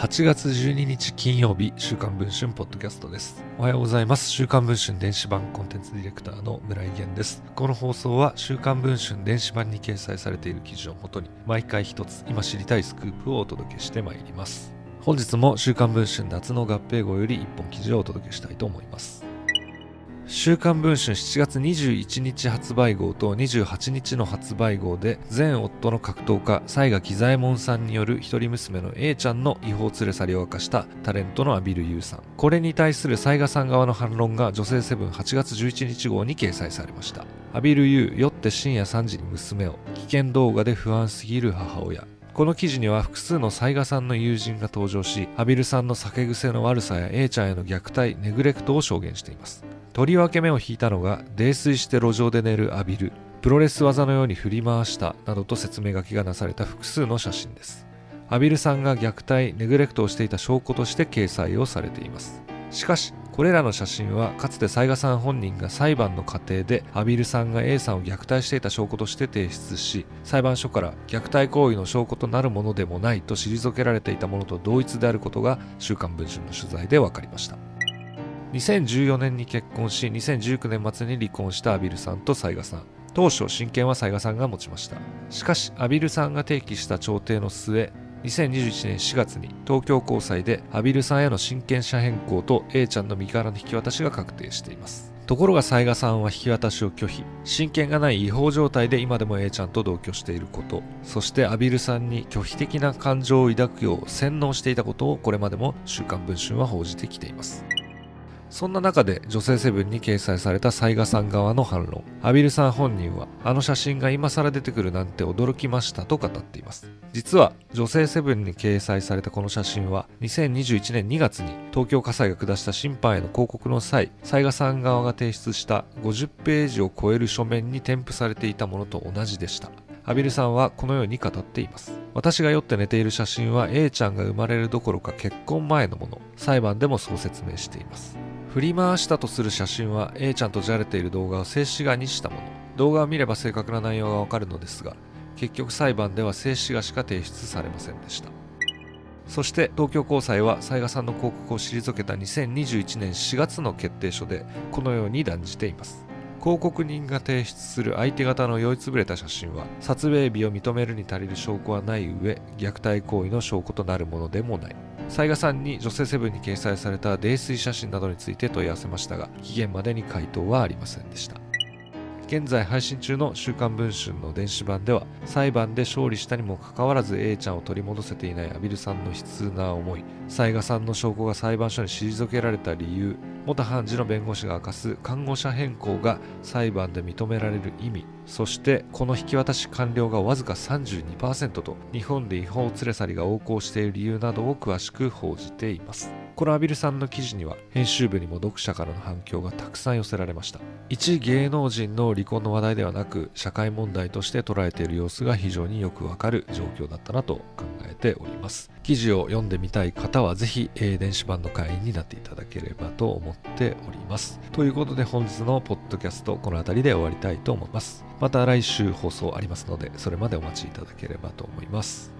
8月12日金曜日、週刊文春ポッドキャストです。おはようございます。週刊文春電子版コンテンツディレクターの村井源です。この放送は週刊文春電子版に掲載されている記事をもとに、毎回一つ今知りたいスクープをお届けしてまいります。本日も週刊文春夏の合併号より一本記事をお届けしたいと思います。週刊文春7月21日発売号と28日の発売号で前夫の格闘家西垣左衛門さんによる一人娘の A ちゃんの違法連れ去りを明かしたタレントのアビル・ユーさん。これに対する西賀さん側の反論が女性セブン8月11日号に掲載されました。アビル・ユー酔って深夜3時に娘を危険動画で不安すぎる母親。この記事には複数の雑賀さんの友人が登場し、アビルさんの酒癖の悪さや A ちゃんへの虐待、ネグレクトを証言しています。とりわけ目を引いたのが泥酔して路上で寝るアビルプロレス技のように振り回したなどと説明書きがなされた複数の写真です。アビルさんが虐待ネグレクトをしていた証拠として掲載をされています。しかしこれらの写真はかつて雑賀さん本人が裁判の過程でアビルさんが A さんを虐待していた証拠として提出し裁判所から虐待行為の証拠となるものでもないと退けられていたものと同一であることが週刊文春の取材で分かりました。2014年に結婚し2019年末に離婚したアビルさんと雑賀さん。当初親権は雑賀さんが持ちました。しかしアビルさんが提起した調停の末2021年4月に東京高裁でアビルさんへの親権者変更と A ちゃんの身柄の引き渡しが確定しています。ところが雑賀さんは引き渡しを拒否。親権がない違法状態で今でも A ちゃんと同居していること。そしてアビルさんに拒否的な感情を抱くよう洗脳していたことをこれまでも週刊文春は報じてきています。そんな中で女性セブンに掲載された雑賀さん側の反論。アビルさん本人は、あの写真が今更出てくるなんて驚きましたと語っています。実は、女性セブンに掲載されたこの写真は、2021年2月に東京火災が下した審判への広告の際、雑賀さん側が提出した50ページを超える書面に添付されていたものと同じでした。アビルさんはこのように語っています。私が酔って寝ている写真は A ちゃんが生まれるどころか結婚前のもの。裁判でもそう説明しています。振り回したとする写真は A ちゃんとじゃれている動画を静止画にしたもの。動画を見れば正確な内容がわかるのですが結局裁判では静止画しか提出されませんでした。そして東京高裁は雑賀さんの広告を退けた2021年4月の決定書でこのように断じています。広告人が提出する相手方の酔いつぶれた写真は撮影日を認めるに足りる証拠はない上虐待行為の証拠となるものでもない。雑賀さんに女性セブンに掲載された泥酔写真などについて問い合わせましたが期限までに回答はありませんでした。現在配信中の週刊文春の電子版では裁判で勝利したにもかかわらず A ちゃんを取り戻せていないアビルさんの悲痛な思い雑賀さんの証拠が裁判所に退けられた理由元判事の弁護士が明かす看護者変更が裁判で認められる意味そしてこの引き渡し完了がわずか32%と日本で違法連れ去りが横行している理由などを詳しく報じています。このアビルさんの記事には編集部にも読者からの反響がたくさん寄せられました。一芸能人の離婚の話題ではなく社会問題として捉えている様子が非常によくわかる状況だったなと考えております。記事を読んでみたい方はぜひ、え、電子版の会員になっていただければと思っております。ということで本日のポッドキャストこの辺りで終わりたいと思います。また来週放送ありますのでそれまでお待ちいただければと思います。